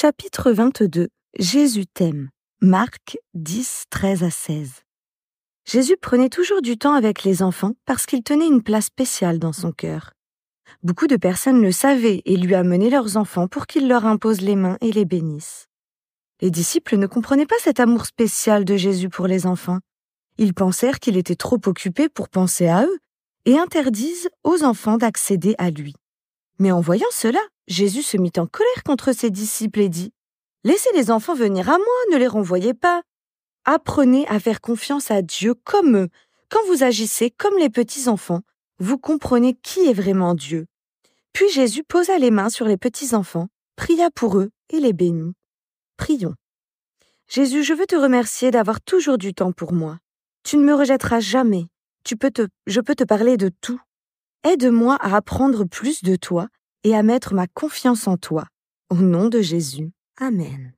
Chapitre 22 Jésus t'aime. Marc 10, 13 à 16. Jésus prenait toujours du temps avec les enfants parce qu'il tenait une place spéciale dans son cœur. Beaucoup de personnes le savaient et lui amenaient leurs enfants pour qu'il leur impose les mains et les bénisse. Les disciples ne comprenaient pas cet amour spécial de Jésus pour les enfants. Ils pensèrent qu'il était trop occupé pour penser à eux et interdisent aux enfants d'accéder à lui. Mais en voyant cela, Jésus se mit en colère contre ses disciples et dit Laissez les enfants venir à moi, ne les renvoyez pas. Apprenez à faire confiance à Dieu comme eux. Quand vous agissez comme les petits enfants, vous comprenez qui est vraiment Dieu. Puis Jésus posa les mains sur les petits enfants, pria pour eux et les bénit. Prions. Jésus, je veux te remercier d'avoir toujours du temps pour moi. Tu ne me rejetteras jamais. Tu peux te, je peux te parler de tout. Aide-moi à apprendre plus de toi et à mettre ma confiance en toi. Au nom de Jésus. Amen.